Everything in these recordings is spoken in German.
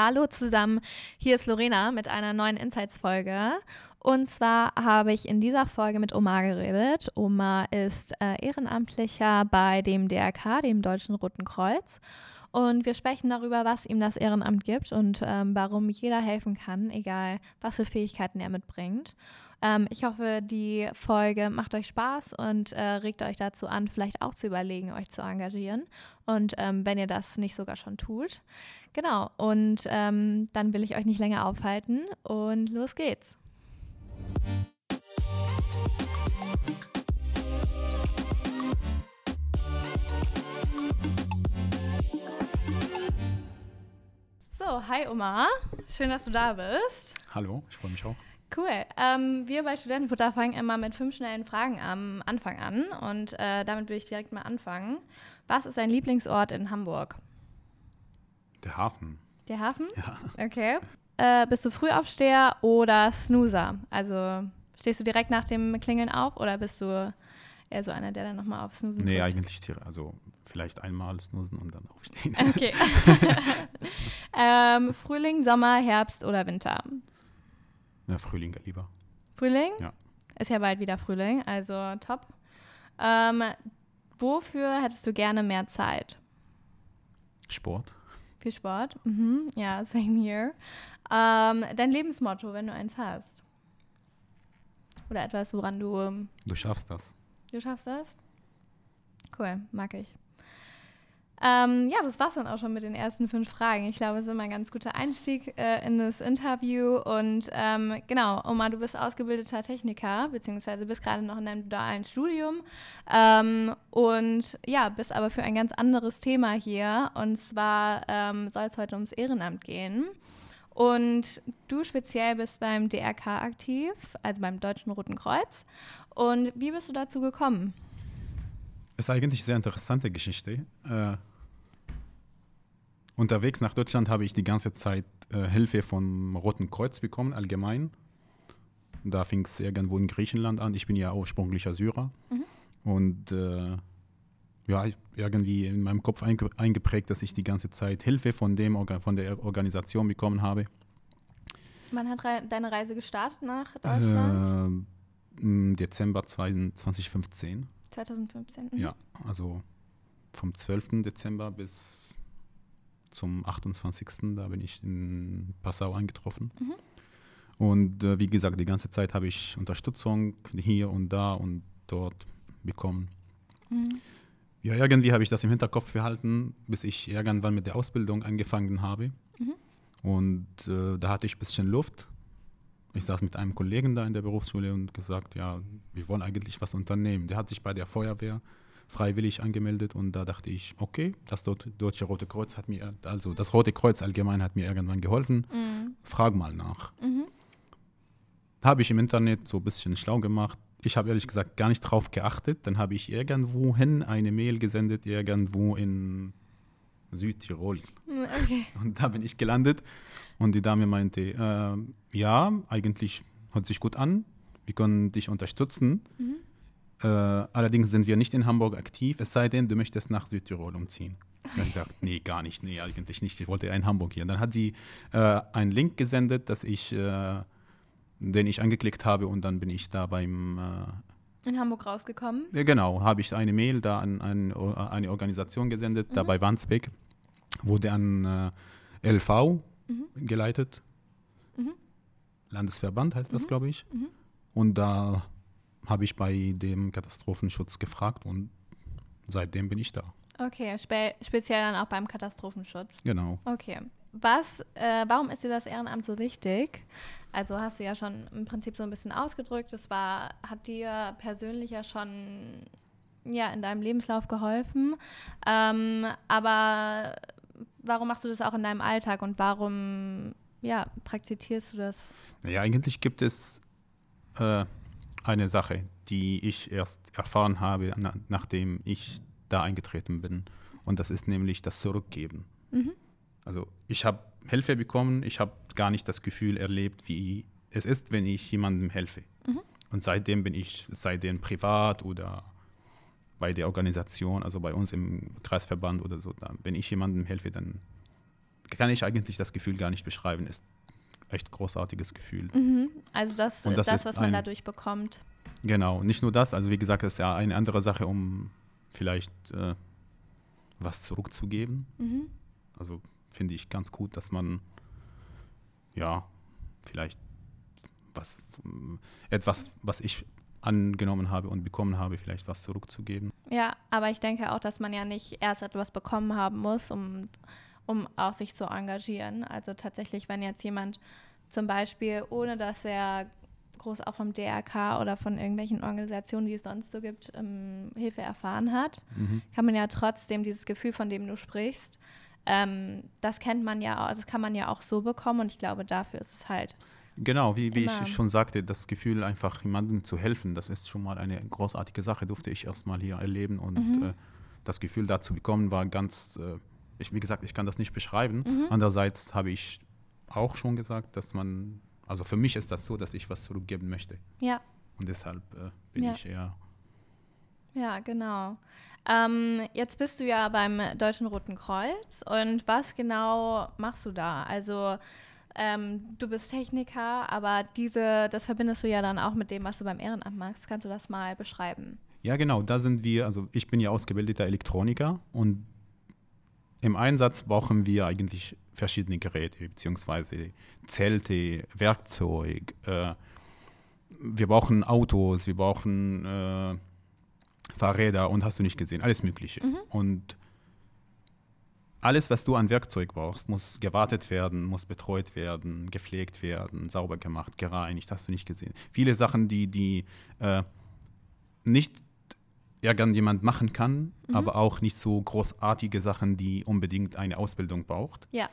Hallo zusammen, hier ist Lorena mit einer neuen Insights-Folge. Und zwar habe ich in dieser Folge mit Omar geredet. Omar ist äh, Ehrenamtlicher bei dem DRK, dem Deutschen Roten Kreuz. Und wir sprechen darüber, was ihm das Ehrenamt gibt und ähm, warum jeder helfen kann, egal was für Fähigkeiten er mitbringt. Ähm, ich hoffe, die Folge macht euch Spaß und äh, regt euch dazu an, vielleicht auch zu überlegen, euch zu engagieren. Und ähm, wenn ihr das nicht sogar schon tut. Genau, und ähm, dann will ich euch nicht länger aufhalten und los geht's. So, hi Omar, schön, dass du da bist. Hallo, ich freue mich auch. Cool. Ähm, wir bei Studentenfutter fangen immer mit fünf schnellen Fragen am Anfang an und äh, damit will ich direkt mal anfangen. Was ist dein Lieblingsort in Hamburg? Der Hafen. Der Hafen? Ja. Okay. Äh, bist du Frühaufsteher oder Snoozer? Also stehst du direkt nach dem Klingeln auf oder bist du eher so einer, der dann nochmal auf Snoozen Nee, drückt? eigentlich. Also vielleicht einmal snoosen und dann aufstehen. Okay. ähm, Frühling, Sommer, Herbst oder Winter? Ja, Frühling lieber. Frühling? Ja. Ist ja bald wieder Frühling, also top. Ähm, wofür hättest du gerne mehr Zeit? Sport. Für Sport? Mhm. Ja, same here. Ähm, dein Lebensmotto, wenn du eins hast? Oder etwas, woran du. ähm, Du schaffst das. Du schaffst das? Cool, mag ich. Ähm, ja, das war's dann auch schon mit den ersten fünf Fragen. Ich glaube, es ist immer ein ganz guter Einstieg äh, in das Interview. Und ähm, genau, Omar, du bist ausgebildeter Techniker, beziehungsweise bist gerade noch in deinem dualen Studium. Ähm, und ja, bist aber für ein ganz anderes Thema hier. Und zwar ähm, soll es heute ums Ehrenamt gehen. Und du speziell bist beim DRK aktiv, also beim Deutschen Roten Kreuz. Und wie bist du dazu gekommen? Ist eigentlich eine sehr interessante Geschichte. Äh, unterwegs nach Deutschland habe ich die ganze Zeit äh, Hilfe vom Roten Kreuz bekommen, allgemein. Da fing es irgendwo in Griechenland an. Ich bin ja ursprünglicher Syrer. Und äh, ja, irgendwie in meinem Kopf einge eingeprägt, dass ich die ganze Zeit Hilfe von, dem, von der Organisation bekommen habe. Wann hat rei deine Reise gestartet nach Deutschland? Äh, Im Dezember 2015. 2015. Mhm. Ja, also vom 12. Dezember bis zum 28. Da bin ich in Passau eingetroffen. Mhm. Und äh, wie gesagt, die ganze Zeit habe ich Unterstützung hier und da und dort bekommen. Mhm. Ja, irgendwie habe ich das im Hinterkopf behalten, bis ich irgendwann mit der Ausbildung angefangen habe. Mhm. Und äh, da hatte ich ein bisschen Luft. Ich saß mit einem Kollegen da in der Berufsschule und gesagt, ja, wir wollen eigentlich was unternehmen. Der hat sich bei der Feuerwehr freiwillig angemeldet und da dachte ich, okay, das Deutsche Rote Kreuz hat mir, also das Rote Kreuz allgemein hat mir irgendwann geholfen. Mhm. Frag mal nach. Mhm. Habe ich im Internet so ein bisschen schlau gemacht. Ich habe ehrlich gesagt gar nicht drauf geachtet. Dann habe ich irgendwohin eine Mail gesendet, irgendwo in Südtirol. Mhm, Okay. Und da bin ich gelandet. Und die Dame meinte, äh, ja, eigentlich hört sich gut an. Wir können dich unterstützen. Mhm. Äh, allerdings sind wir nicht in Hamburg aktiv, es sei denn, du möchtest nach Südtirol umziehen. Dann habe ich gesagt, nee, gar nicht, nee, eigentlich nicht. Ich wollte ja in Hamburg hier. Dann hat sie äh, einen Link gesendet, dass ich, äh, den ich angeklickt habe und dann bin ich da beim, äh, In Hamburg rausgekommen. ja, genau, habe ich eine Mail da an, an eine Organisation gesendet, da bei Wandsbek, wurde an äh, LV geleitet. Mhm. Landesverband heißt das, glaube ich. Mhm. Und da habe ich bei dem Katastrophenschutz gefragt und seitdem bin ich da. Okay, spe speziell dann auch beim Katastrophenschutz. Genau. Okay. Was, äh, warum ist dir das Ehrenamt so wichtig? Also hast du ja schon im Prinzip so ein bisschen ausgedrückt, es war, hat dir persönlich ja schon ja, in deinem Lebenslauf geholfen. Ähm, aber warum machst du das auch in deinem Alltag und warum ja, praktizierst du das? Naja, eigentlich gibt es äh, eine Sache, die ich erst erfahren habe, na, nachdem ich da eingetreten bin. Und das ist nämlich das Zurückgeben. Mhm. Also ich habe Hilfe bekommen, ich habe gar nicht das Gefühl erlebt, wie es ist, wenn ich jemandem helfe. Mhm. Und seitdem bin ich, seitdem privat oder bei der Organisation, also bei uns im Kreisverband oder so, da, wenn ich jemandem helfe, dann kann ich eigentlich das Gefühl gar nicht beschreiben. Ist echt großartiges Gefühl. Mhm. Also das, das das, was man ein- dadurch bekommt. Genau, nicht nur das, also wie gesagt, das ist ja eine andere Sache, um vielleicht äh, was zurückzugeben. Mhm. Also finde ich ganz gut, dass man ja vielleicht was etwas, was ich angenommen habe und bekommen habe, vielleicht was zurückzugeben. Ja, aber ich denke auch, dass man ja nicht erst etwas bekommen haben muss, um, um auch sich zu engagieren. Also tatsächlich, wenn jetzt jemand zum Beispiel, ohne dass er groß auch vom DRK oder von irgendwelchen Organisationen, die es sonst so gibt, ähm, Hilfe erfahren hat, Mhm. kann man ja trotzdem dieses Gefühl, von dem du sprichst, ähm, das kennt man ja, das kann man ja auch so bekommen und ich glaube, dafür ist es halt. Genau, wie, wie ich schon sagte, das Gefühl, einfach jemandem zu helfen, das ist schon mal eine großartige Sache, durfte ich erstmal hier erleben und Mhm. äh, das Gefühl da zu bekommen war ganz, äh, ich, wie gesagt, ich kann das nicht beschreiben. Mhm. Andererseits habe ich auch schon gesagt, dass man, also für mich ist das so, dass ich was zurückgeben möchte Ja, und deshalb äh, bin Ja. ich eher, ja, genau. Ähm, jetzt bist du ja beim Deutschen Roten Kreuz und was genau machst du da? Also ähm, du bist Techniker, aber diese, das verbindest du ja dann auch mit dem, was du beim Ehrenamt machst. Kannst du das mal beschreiben? ja genau, da sind wir, also ich bin ja ausgebildeter Elektroniker und im Einsatz brauchen wir eigentlich verschiedene Geräte, beziehungsweise Zelte, Werkzeug. Äh, wir brauchen Autos, wir brauchen äh, Fahrräder und hast du nicht gesehen, alles Mögliche. Und alles, was du an Werkzeug brauchst, muss gewartet werden, muss betreut werden, gepflegt werden, sauber gemacht, gereinigt, hast du nicht gesehen. Viele Sachen, die, die äh, nicht irgendjemand machen kann, aber auch nicht so großartige Sachen, die unbedingt eine Ausbildung braucht. Ja,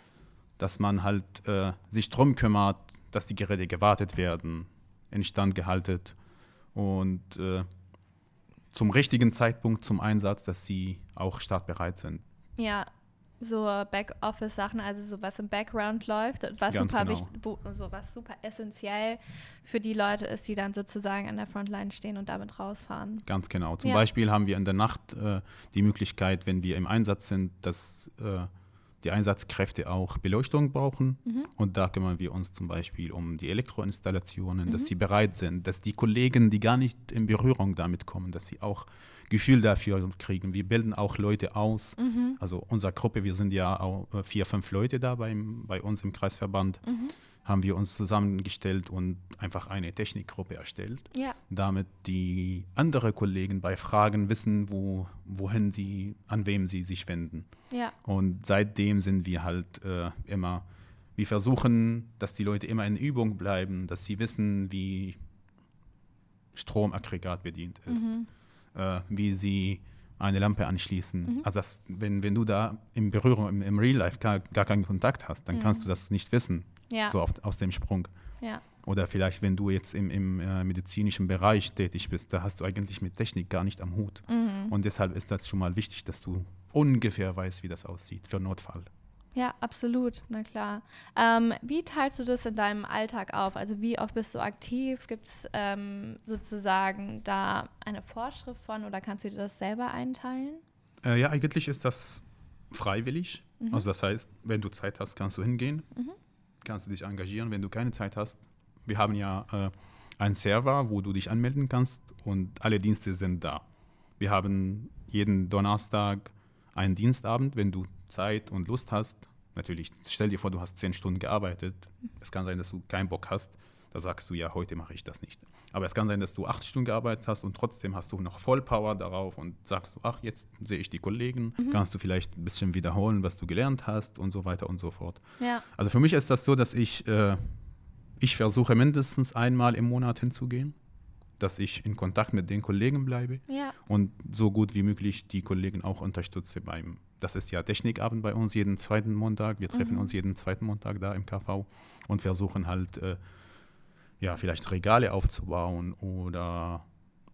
Dass man halt äh, sich drum kümmert, dass die Geräte gewartet werden, instand gehalten und äh, zum richtigen Zeitpunkt zum Einsatz, dass sie auch startbereit sind. ja. So Backoffice-Sachen, also so was im Background läuft, was Ganz super genau. wichtig, so was super essentiell für die Leute ist, die dann sozusagen an der Frontline stehen und damit rausfahren. Ganz genau. Zum Ja. Beispiel haben wir in der Nacht äh, die Möglichkeit, wenn wir im Einsatz sind, dass äh, die Einsatzkräfte auch Beleuchtung brauchen. Und da kümmern wir uns zum Beispiel um die Elektroinstallationen, dass sie bereit sind, dass die Kollegen, die gar nicht in Berührung damit kommen, dass sie auch Gefühl dafür kriegen. Wir bilden auch Leute aus. Also unsere Gruppe, wir sind ja auch äh, vier, fünf Leute da beim, bei uns im Kreisverband, haben wir uns zusammengestellt und einfach eine Technikgruppe erstellt Ja, damit die anderen Kollegen bei Fragen wissen, wo, wohin sie, an wem sie sich wenden. ja, Und seitdem sind wir halt äh, immer, wir versuchen, dass die Leute immer in Übung bleiben, dass sie wissen, wie Stromaggregat bedient ist, äh, wie sie eine Lampe anschließen. Also das, wenn, wenn du da in Berührung im, im Real Life gar, gar keinen Kontakt hast, dann kannst du das nicht wissen, ja, so auf, aus dem Sprung. ja, Oder vielleicht, wenn du jetzt im, im äh, medizinischen Bereich tätig bist, da hast du eigentlich mit Technik gar nicht am Hut. Mhm. Und deshalb ist das schon mal wichtig, dass du ungefähr weißt, wie das aussieht für Notfall. Ja, absolut, na klar. Ähm, wie teilst du das in deinem Alltag auf? Also wie oft bist du aktiv? Gibt es ähm, sozusagen da eine Vorschrift von oder kannst du dir das selber einteilen? Äh, ja, eigentlich ist das freiwillig. Also das heißt, wenn du Zeit hast, kannst du hingehen, kannst du dich engagieren. Wenn du keine Zeit hast, wir haben ja äh, einen Server, wo du dich anmelden kannst und alle Dienste sind da. Wir haben jeden Donnerstag einen Dienstabend, wenn du Zeit und Lust hast. Natürlich, stell dir vor, du hast zehn Stunden gearbeitet. Es kann sein, dass du keinen Bock hast. Da sagst du ja, heute mache ich das nicht. Aber es kann sein, dass du acht Stunden gearbeitet hast und trotzdem hast du noch Vollpower darauf und sagst du, ach, jetzt sehe ich die Kollegen, kannst du vielleicht ein bisschen wiederholen, was du gelernt hast und so weiter und so fort. Ja, Also für mich ist das so, dass ich, äh, ich versuche mindestens einmal im Monat hinzugehen, dass ich in Kontakt mit den Kollegen bleibe ja, und so gut wie möglich die Kollegen auch unterstütze beim, das ist ja Technikabend bei uns jeden zweiten Montag, wir treffen uns jeden zweiten Montag da im KV und versuchen halt, äh, ja, vielleicht Regale aufzubauen oder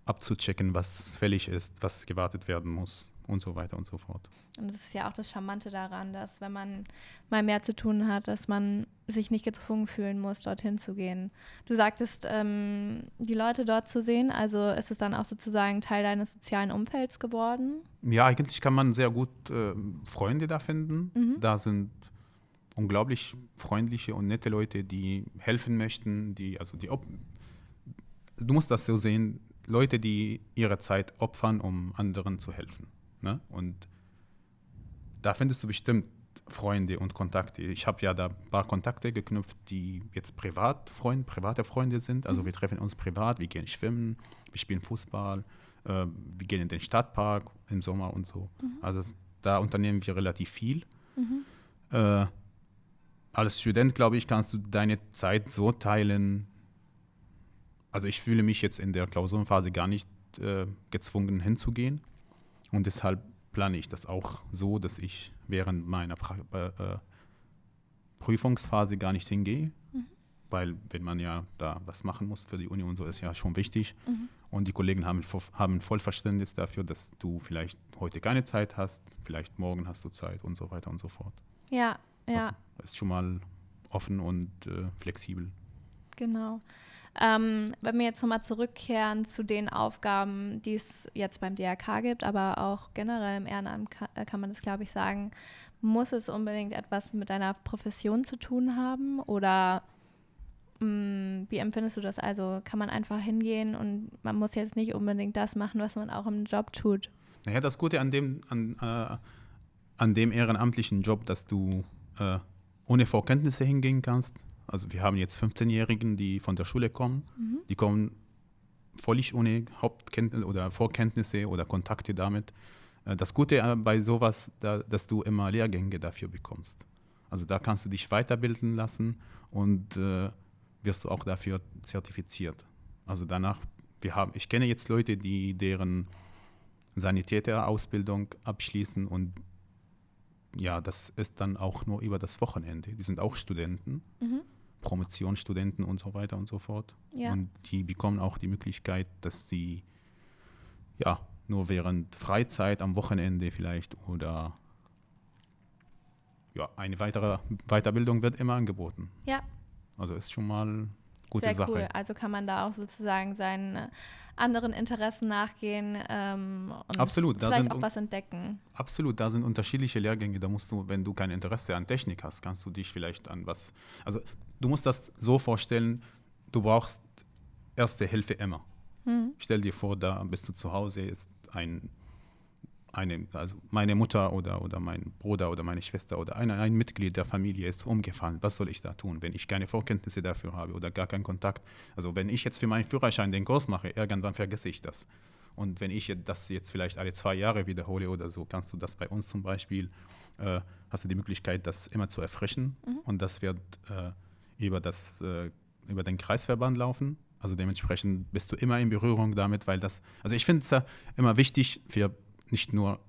abzuchecken, was fällig ist, was gewartet werden muss und so weiter und so fort. und das ist ja auch das Charmante daran, dass wenn man mal mehr zu tun hat, dass man sich nicht gezwungen fühlen muss, dorthin zu gehen. Du sagtest, ähm, die Leute dort zu sehen, also ist es dann auch sozusagen Teil deines sozialen Umfelds geworden? Ja, eigentlich kann man sehr gut äh, Freunde da finden. Da sind unglaublich freundliche und nette Leute, die helfen möchten, die, also die, du musst das so sehen, Leute, die ihre Zeit opfern, um anderen zu helfen. Ne? Und da findest du bestimmt Freunde und Kontakte. Ich habe ja da ein paar Kontakte geknüpft, die jetzt privat Freund, private Freunde sind. Also mhm. wir treffen uns privat, wir gehen schwimmen, wir spielen Fußball, äh, wir gehen in den Stadtpark im Sommer und so. Mhm. Also da unternehmen wir relativ viel. Mhm. Äh, als Student, glaube ich, kannst du deine Zeit so teilen. Also ich fühle mich jetzt in der Klausurenphase gar nicht äh, gezwungen hinzugehen. Und deshalb plane ich das auch so, dass ich während meiner pra äh, Prüfungsphase gar nicht hingehe. Mhm. Weil wenn man ja da was machen muss für die Uni und so, ist ja schon wichtig. Mhm. Und die Kollegen haben, haben voll Verständnis dafür, dass du vielleicht heute keine Zeit hast, vielleicht morgen hast du Zeit und so weiter und so fort. Ja, ja. Also, ist schon mal offen und äh, flexibel. Genau. Ähm, wenn wir jetzt nochmal zurückkehren zu den Aufgaben, die es jetzt beim DRK gibt, aber auch generell im Ehrenamt kann, äh, kann man das, glaube ich, sagen, muss es unbedingt etwas mit deiner Profession zu tun haben oder mh, mm, wie empfindest du das? Also kann man einfach hingehen und man muss jetzt nicht unbedingt das machen, was man auch im Job tut? Naja, das Gute an dem, an, äh, an dem ehrenamtlichen Job, dass du äh, ohne Vorkenntnisse hingehen kannst. Also wir haben jetzt 15-Jährigen, die von der Schule kommen. Mhm. Die kommen völlig ohne Hauptkenntnisse oder Vorkenntnisse oder Kontakte damit. Äh, das Gute äh, bei sowas, da, dass du immer Lehrgänge dafür bekommst. Also da kannst du dich weiterbilden lassen und äh, wirst du auch dafür zertifiziert. Also danach, wir haben, ich kenne jetzt Leute, die deren Sanitäterausbildung abschließen und ja, das ist dann auch nur über das Wochenende. Die sind auch Studenten, mhm. Promotionsstudenten und so weiter und so fort. Ja. Und die bekommen auch die Möglichkeit, dass sie ja nur während Freizeit am Wochenende vielleicht oder ja, eine weitere Weiterbildung wird immer angeboten. Ja. Also ist schon mal gute Sehr Sache. Cool. Also kann man da auch sozusagen seinen anderen Interessen nachgehen ähm, und absolut, vielleicht sind, auch was entdecken. Absolut, da sind unterschiedliche Lehrgänge. Da musst du, wenn du kein Interesse an Technik hast, kannst du dich vielleicht an was. Also du musst das so vorstellen, du brauchst erste Hilfe immer. Hm. Stell dir vor, da bist du zu Hause, ist ein eine, also meine Mutter oder, oder mein Bruder oder meine Schwester oder eine, ein Mitglied der Familie ist umgefallen. Was soll ich da tun, wenn ich keine Vorkenntnisse dafür habe oder gar keinen Kontakt? Also wenn ich jetzt für meinen Führerschein den Kurs mache, irgendwann vergesse ich das. Und wenn ich das jetzt vielleicht alle zwei Jahre wiederhole oder so, kannst du das bei uns zum Beispiel, äh, hast du die Möglichkeit, das immer zu erfrischen. Mhm. Und das wird äh, über, das, äh, über den Kreisverband laufen. Also dementsprechend bist du immer in Berührung damit, weil das, also ich finde es ja immer wichtig für nicht nur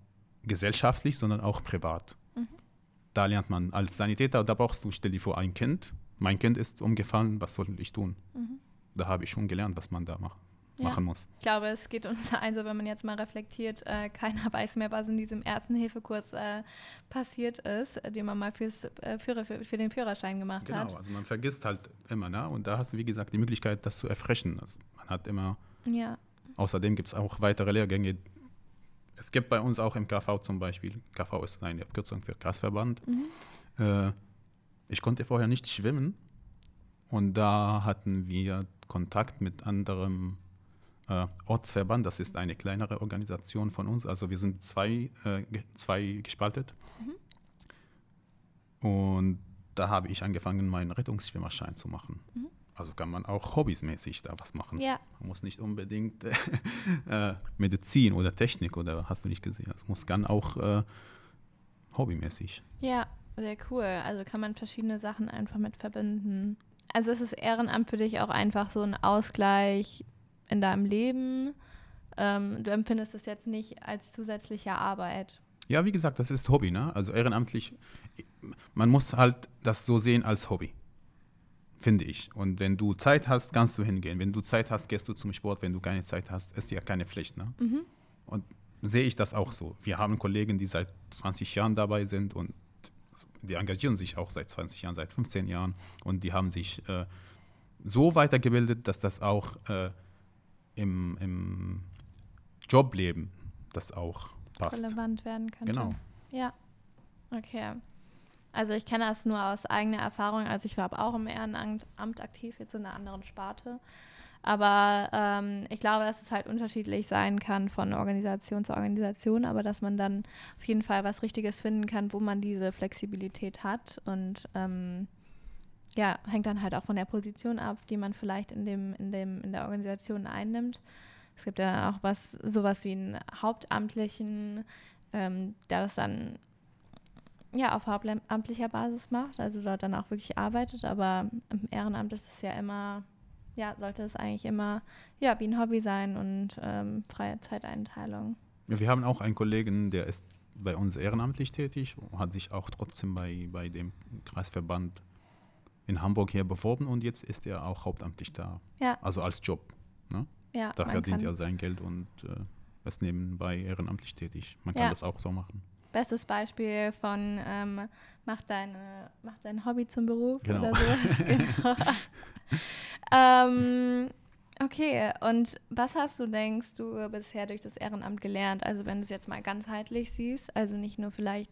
gesellschaftlich, sondern auch privat. Mhm. Da lernt man als Sanitäter, da brauchst du, stell dir vor, ein Kind. Mein Kind ist umgefallen, was soll ich tun? Mhm. Da habe ich schon gelernt, was man da macht ja. machen muss. Ich glaube, es geht uns ein, so wenn man jetzt mal reflektiert, äh, keiner weiß mehr, was in diesem ersten Hilfekurs äh, passiert ist, äh, den man mal fürs, äh, Führer, für, für, den Führerschein gemacht genau, hat. Genau, also man vergisst halt immer, ne? Und da hast du, wie gesagt, die Möglichkeit, das zu erfrischen. Also man hat immer. Ja. Außerdem gibt es auch weitere Lehrgänge, es gibt bei uns auch im KV zum Beispiel, KV ist eine Abkürzung für Kreisverband. Mhm. Äh, ich konnte vorher nicht schwimmen und da hatten wir Kontakt mit anderem äh, Ortsverband. Das ist eine kleinere Organisation von uns. Also wir sind zwei, äh, zwei gespaltet. Mhm. Und da habe ich angefangen, meinen Rettungsschwimmerschein zu machen. Mhm. Also kann man auch hobbysmäßig da was machen. Ja. Man muss nicht unbedingt äh, Medizin oder Technik oder hast du nicht gesehen. Es muss dann auch äh, hobbymäßig. Ja, sehr cool. Also kann man verschiedene Sachen einfach mit verbinden. Also ist das Ehrenamt für dich auch einfach so ein Ausgleich in deinem Leben? Ähm, du empfindest es jetzt nicht als zusätzliche Arbeit. Ja, wie gesagt, das ist Hobby. Ne? Also ehrenamtlich, man muss halt das so sehen als Hobby finde ich. Und wenn du Zeit hast, kannst du hingehen. Wenn du Zeit hast, gehst du zum Sport. Wenn du keine Zeit hast, ist ja keine Pflicht. Ne? Mhm. Und sehe ich das auch so. Wir haben Kollegen, die seit 20 Jahren dabei sind und die engagieren sich auch seit 20 Jahren, seit 15 Jahren und die haben sich äh, so weitergebildet, dass das auch äh, im, im Jobleben das auch passt. Relevant werden könnte. Genau. Ja. Okay. Also ich kenne das nur aus eigener Erfahrung. Also ich war auch im Ehrenamt aktiv, jetzt in einer anderen Sparte. Aber ähm, ich glaube, dass es halt unterschiedlich sein kann von Organisation zu Organisation, aber dass man dann auf jeden Fall was Richtiges finden kann, wo man diese Flexibilität hat. Und ähm, ja, hängt dann halt auch von der Position ab, die man vielleicht in dem, in dem, in der Organisation einnimmt. Es gibt ja dann auch was, sowas wie einen Hauptamtlichen, ähm, der das dann ja auf hauptamtlicher Basis macht, also dort dann auch wirklich arbeitet, aber im Ehrenamt ist es ja immer ja, sollte es eigentlich immer ja, wie ein Hobby sein und ähm, freie Zeiteinteilung. Wir haben auch einen Kollegen, der ist bei uns ehrenamtlich tätig und hat sich auch trotzdem bei, bei dem Kreisverband in Hamburg hier beworben und jetzt ist er auch hauptamtlich da. Ja. Also als Job. Ne? Ja, da verdient er sein Geld und äh, ist nebenbei ehrenamtlich tätig. Man kann ja. das auch so machen. Bestes Beispiel von ähm, mach, deine, mach dein Hobby zum Beruf genau. oder so. genau. ähm, okay, und was hast du, denkst du, bisher durch das Ehrenamt gelernt? Also wenn du es jetzt mal ganzheitlich siehst, also nicht nur vielleicht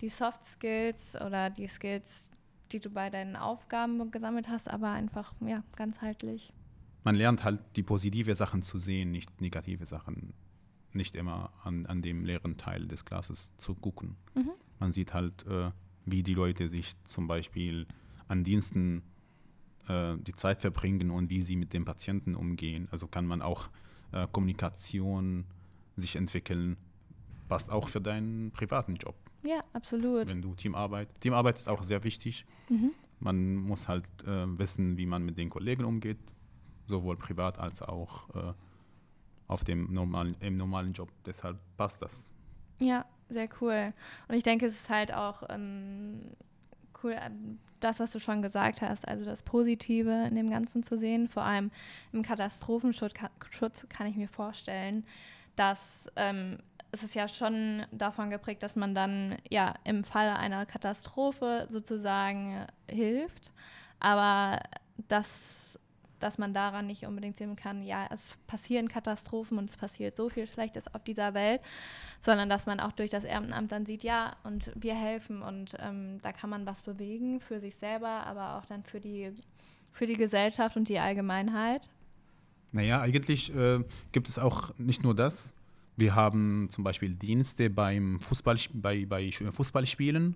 die Soft Skills oder die Skills, die du bei deinen Aufgaben gesammelt hast, aber einfach ja ganzheitlich. Man lernt halt die positive Sachen zu sehen, nicht negative Sachen, nicht immer an, an dem leeren Teil des Glases zu gucken. Mhm. Man sieht halt, äh, wie die Leute sich zum Beispiel an Diensten äh, die Zeit verbringen und wie sie mit dem Patienten umgehen. Also kann man auch äh, Kommunikation sich entwickeln, passt auch für deinen privaten Job. Ja, absolut. Wenn du Teamarbeit, Teamarbeit ist auch sehr wichtig. Mhm. Man muss halt äh, wissen, wie man mit den Kollegen umgeht, sowohl privat als auch äh, auf dem normalen, im normalen Job. Deshalb passt das. Ja, sehr cool. Und ich denke, es ist halt auch ähm, cool, ähm, das, was du schon gesagt hast, also das Positive in dem Ganzen zu sehen. Vor allem im Katastrophenschutz kann ich mir vorstellen, dass ähm, es ist ja schon davon geprägt, dass man dann ja im Falle einer Katastrophe sozusagen hilft, aber das dass man daran nicht unbedingt sehen kann, ja, es passieren Katastrophen und es passiert so viel Schlechtes auf dieser Welt, sondern dass man auch durch das Ehrenamt dann sieht, ja, und wir helfen und ähm, da kann man was bewegen für sich selber, aber auch dann für die, für die Gesellschaft und die Allgemeinheit. Naja, eigentlich äh, gibt es auch nicht nur das. Wir haben zum Beispiel Dienste beim Fußball, bei, bei Fußballspielen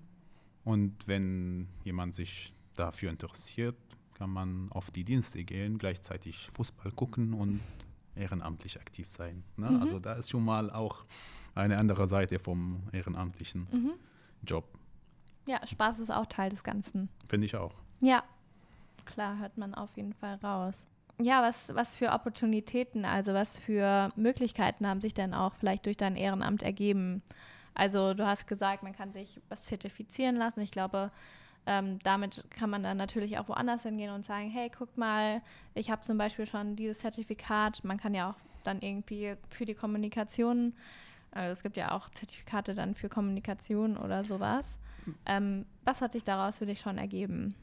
und wenn jemand sich dafür interessiert, kann man auf die Dienste gehen, gleichzeitig Fußball gucken und ehrenamtlich aktiv sein. Ne? Mhm. Also da ist schon mal auch eine andere Seite vom ehrenamtlichen mhm. Job. Ja, Spaß ist auch Teil des Ganzen. Finde ich auch. Ja, klar, hört man auf jeden Fall raus. Ja, was, was für Opportunitäten, also was für Möglichkeiten haben sich denn auch vielleicht durch dein Ehrenamt ergeben? Also du hast gesagt, man kann sich was zertifizieren lassen. Ich glaube, ähm, damit kann man dann natürlich auch woanders hingehen und sagen, hey, guck mal, ich habe zum Beispiel schon dieses Zertifikat. Man kann ja auch dann irgendwie für die Kommunikation, also es gibt ja auch Zertifikate dann für Kommunikation oder sowas. Ähm, was hat sich daraus für dich schon ergeben?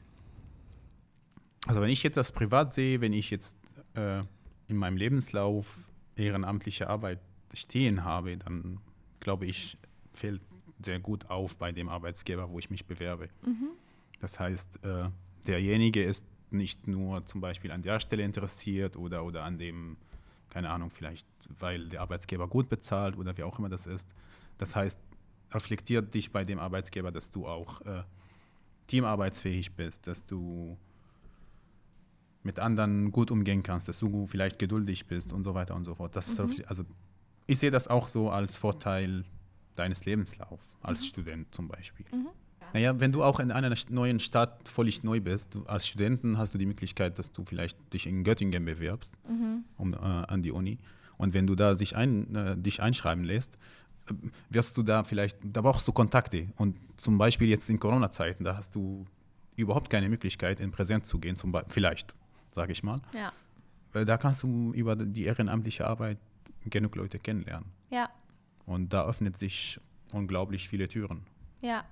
Also wenn ich jetzt das privat sehe, wenn ich jetzt äh, in meinem Lebenslauf ehrenamtliche Arbeit stehen habe, dann glaube ich, fällt sehr gut auf bei dem Arbeitsgeber, wo ich mich bewerbe. Mhm. Das heißt, äh, derjenige ist nicht nur zum Beispiel an der Stelle interessiert oder, oder an dem, keine Ahnung, vielleicht weil der Arbeitsgeber gut bezahlt oder wie auch immer das ist. Das heißt, reflektiert dich bei dem Arbeitsgeber, dass du auch äh, teamarbeitsfähig bist, dass du mit anderen gut umgehen kannst, dass du vielleicht geduldig bist und so weiter und so fort. Das mhm. also ich sehe das auch so als Vorteil deines Lebenslaufs, als mhm. Student zum Beispiel. Mhm. Naja, wenn du auch in einer neuen Stadt völlig neu bist, du, als Studenten hast du die Möglichkeit, dass du vielleicht dich in Göttingen bewirbst, mhm. um, äh, an die Uni. Und wenn du da sich ein, äh, dich einschreiben lässt, äh, wirst du da vielleicht, da brauchst du Kontakte. Und zum Beispiel jetzt in Corona-Zeiten, da hast du überhaupt keine Möglichkeit, in Präsenz zu gehen, zum vielleicht, sage ich mal. Ja. Da kannst du über die ehrenamtliche Arbeit genug Leute kennenlernen. Ja. Und da öffnet sich unglaublich viele Türen. Ja,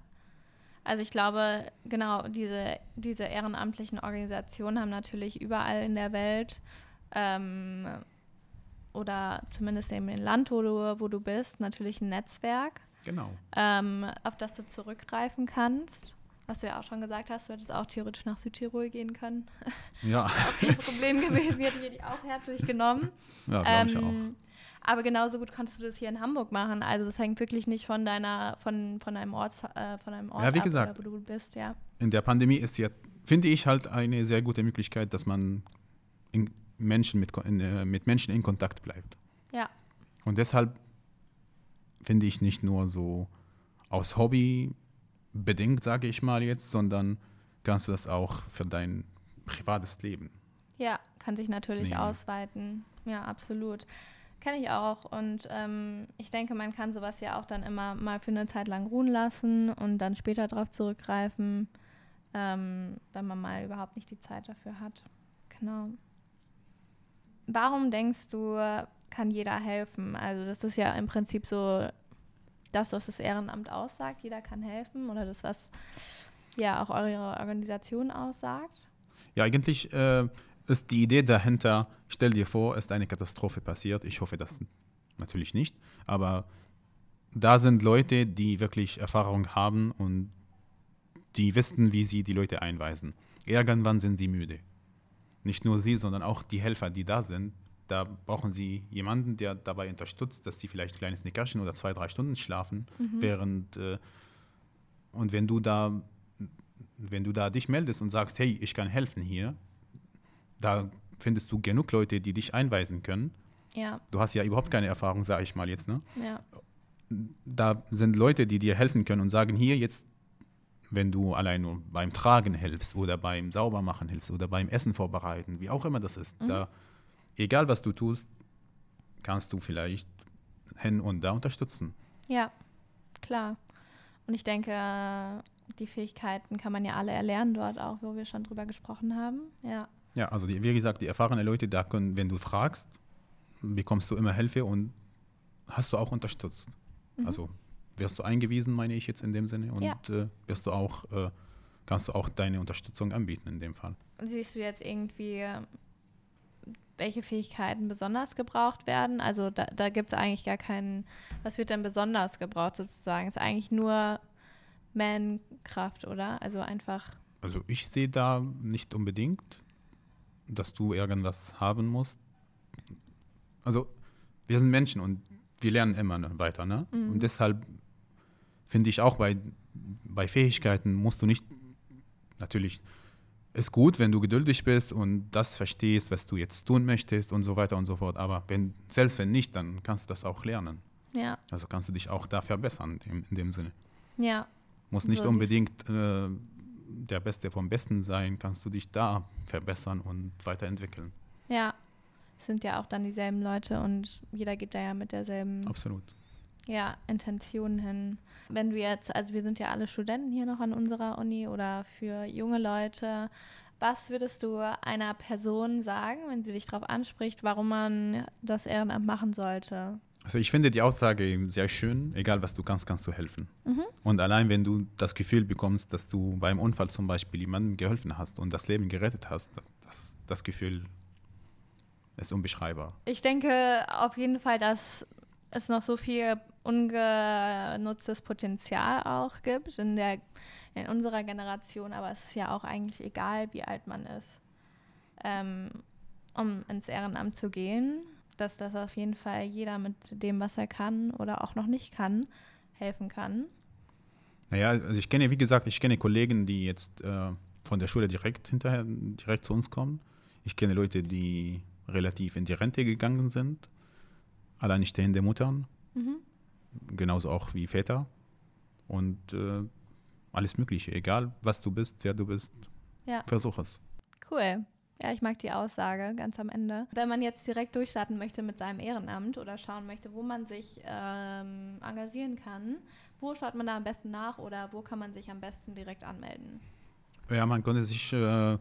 also ich glaube, genau, diese, diese ehrenamtlichen Organisationen haben natürlich überall in der Welt ähm, oder zumindest im Land, wo du, wo du bist, natürlich ein Netzwerk. Genau. ähm, auf das du zurückgreifen kannst. Was du ja auch schon gesagt hast, du hättest auch theoretisch nach Südtirol gehen können. Ja, auch kein Problem gewesen, wir hätten wir die auch herzlich genommen. ja glaube ich auch. Ähm, aber genauso gut konntest du das hier in Hamburg machen. Also es hängt wirklich nicht von deiner, von, von einem Ort, äh, von einem Ort Ja, wie ab, gesagt. wo du bist, ja. In der Pandemie ist ja, finde ich, halt eine sehr gute Möglichkeit, dass man in Menschen mit, in, äh, mit Menschen in Kontakt bleibt. Ja, Und deshalb finde ich nicht nur so aus Hobby bedingt, sage ich mal jetzt, sondern kannst du das auch für dein privates Leben. ja, kann sich natürlich Nehmen. ausweiten. Ja, absolut. Kenne ich auch. Und ähm, ich denke, man kann sowas ja auch dann immer mal für eine Zeit lang ruhen lassen und dann später darauf zurückgreifen, ähm, wenn man mal überhaupt nicht die Zeit dafür hat. Genau. Warum denkst du, kann jeder helfen? Also das ist ja im Prinzip so das, was das Ehrenamt aussagt. Jeder kann helfen oder das, was ja auch eure Organisation aussagt. Ja, eigentlich äh, ist die Idee dahinter, stell dir vor, ist eine Katastrophe passiert. Ich hoffe das natürlich nicht, aber da sind Leute, die wirklich Erfahrung haben und die wissen, wie sie die Leute einweisen. Irgendwann sind sie müde. Nicht nur sie, sondern auch die Helfer, die da sind. Da brauchen sie jemanden, der dabei unterstützt, dass sie vielleicht ein kleines Nickerchen oder zwei, drei Stunden schlafen, während äh, und wenn du da wenn du da dich meldest und sagst, hey, ich kann helfen hier, da findest du genug Leute, die dich einweisen können. Ja, Du hast ja überhaupt keine Erfahrung, sage ich mal jetzt. Ne? ja, Da sind Leute, die dir helfen können und sagen, hier jetzt, wenn du allein nur beim Tragen hilfst oder beim Saubermachen hilfst oder beim Essen vorbereiten, wie auch immer das ist, da, egal was du tust, kannst du vielleicht hin und da unterstützen. ja, klar. Und ich denke, die Fähigkeiten kann man ja alle erlernen dort auch, wo wir schon drüber gesprochen haben. Ja, Ja, also die, wie gesagt, die erfahrenen Leute, da können, wenn du fragst, bekommst du immer Hilfe und hast du auch unterstützt. Also wirst du eingewiesen, meine ich jetzt in dem Sinne, und Ja. äh, wirst du auch, äh, kannst du auch deine Unterstützung anbieten in dem Fall. siehst du jetzt irgendwie, welche Fähigkeiten besonders gebraucht werden? Also da, da gibt es eigentlich gar keinen, was wird denn besonders gebraucht sozusagen? Ist eigentlich nur Man-Kraft, oder? Also einfach, Also ich sehe da nicht unbedingt, dass du irgendwas haben musst. Also wir sind Menschen und wir lernen immer ne, weiter. Ne? Und deshalb finde ich auch bei, bei Fähigkeiten musst du nicht, natürlich ist gut, wenn du geduldig bist und das verstehst, was du jetzt tun möchtest und so weiter und so fort. Aber wenn, selbst wenn nicht, dann kannst du das auch lernen. ja, Also kannst du dich auch da verbessern in, in dem Sinne. ja, Muss nicht unbedingt äh, der Beste vom Besten sein, kannst du dich da verbessern und weiterentwickeln. ja. Es sind ja auch dann dieselben Leute und jeder geht da ja mit derselben Absolut. Ja, Intention hin. Wenn du jetzt, also wir sind ja alle Studenten hier noch an unserer Uni oder für junge Leute, was würdest du einer Person sagen, wenn sie dich darauf anspricht, warum man das Ehrenamt machen sollte? Also ich finde die Aussage sehr schön, egal was du kannst, kannst du helfen. Mhm. Und allein wenn du das Gefühl bekommst, dass du beim Unfall zum Beispiel jemandem geholfen hast und das Leben gerettet hast, das, das Gefühl ist unbeschreibbar. Ich denke auf jeden Fall, dass es noch so viel ungenutztes Potenzial auch gibt in, der, in unserer Generation, aber es ist ja auch eigentlich egal, wie alt man ist, ähm, um ins Ehrenamt zu gehen, dass das auf jeden Fall jeder mit dem, was er kann oder auch noch nicht kann, helfen kann. Naja, also ich kenne, wie gesagt, ich kenne Kollegen, die jetzt äh, von der Schule direkt hinterher, direkt zu uns kommen. Ich kenne Leute, die relativ in die Rente gegangen sind, alleinstehende Muttern, Mhm. Genauso auch wie Väter und äh, alles Mögliche, egal was du bist, wer du bist, Ja. versuch es. Cool. Ja, ich mag die Aussage ganz am Ende. Wenn man jetzt direkt durchstarten möchte mit seinem Ehrenamt oder schauen möchte, wo man sich ähm, engagieren kann, wo schaut man da am besten nach oder wo kann man sich am besten direkt anmelden? Ja, man konnte sich äh,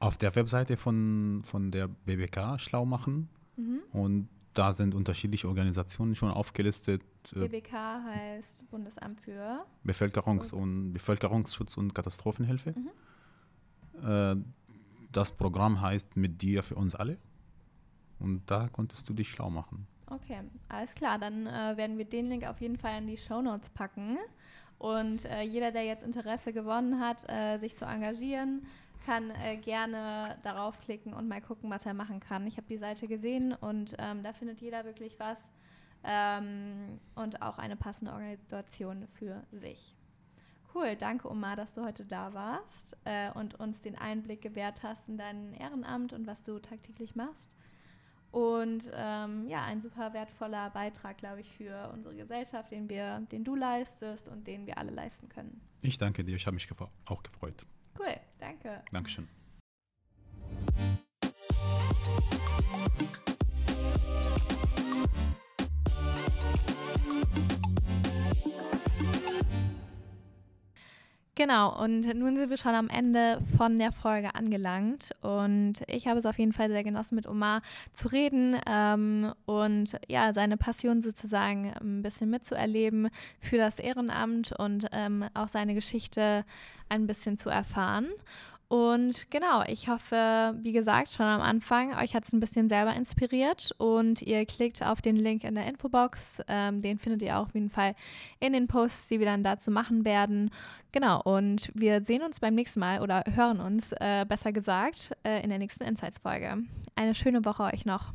auf der Webseite von, von der BBK schlau machen Mhm. und da sind unterschiedliche Organisationen schon aufgelistet. Äh, BBK heißt Bundesamt für. Bevölkerungs- und Bevölkerungsschutz und Katastrophenhilfe. Äh, das Programm heißt Mit dir für uns alle. Und da konntest du dich schlau machen. Okay, alles klar. Dann äh, werden wir den Link auf jeden Fall in die Show Notes packen. Und äh, jeder, der jetzt Interesse gewonnen hat, äh, sich zu engagieren, kann äh, gerne darauf klicken und mal gucken, was er machen kann. Ich habe die Seite gesehen und ähm, da findet jeder wirklich was ähm, und auch eine passende Organisation für sich. Cool, danke Omar, dass du heute da warst äh, und uns den Einblick gewährt hast in dein Ehrenamt und was du tagtäglich machst. Und ähm, ja, ein super wertvoller Beitrag, glaube ich, für unsere Gesellschaft, den, wir, den du leistest und den wir alle leisten können. Ich danke dir, ich habe mich auch gefreut. Cool, danke. Dankeschön. Genau, und nun sind wir schon am Ende von der Folge angelangt. Und ich habe es auf jeden Fall sehr genossen, mit Omar zu reden ähm, und ja, seine Passion sozusagen ein bisschen mitzuerleben für das Ehrenamt und ähm, auch seine Geschichte ein bisschen zu erfahren. Und genau, ich hoffe, wie gesagt, schon am Anfang, euch hat es ein bisschen selber inspiriert und ihr klickt auf den Link in der Infobox. Ähm, den findet ihr auch auf jeden Fall in den Posts, die wir dann dazu machen werden. Genau, und wir sehen uns beim nächsten Mal oder hören uns, äh, besser gesagt, äh, in der nächsten Insights-Folge. Eine schöne Woche euch noch.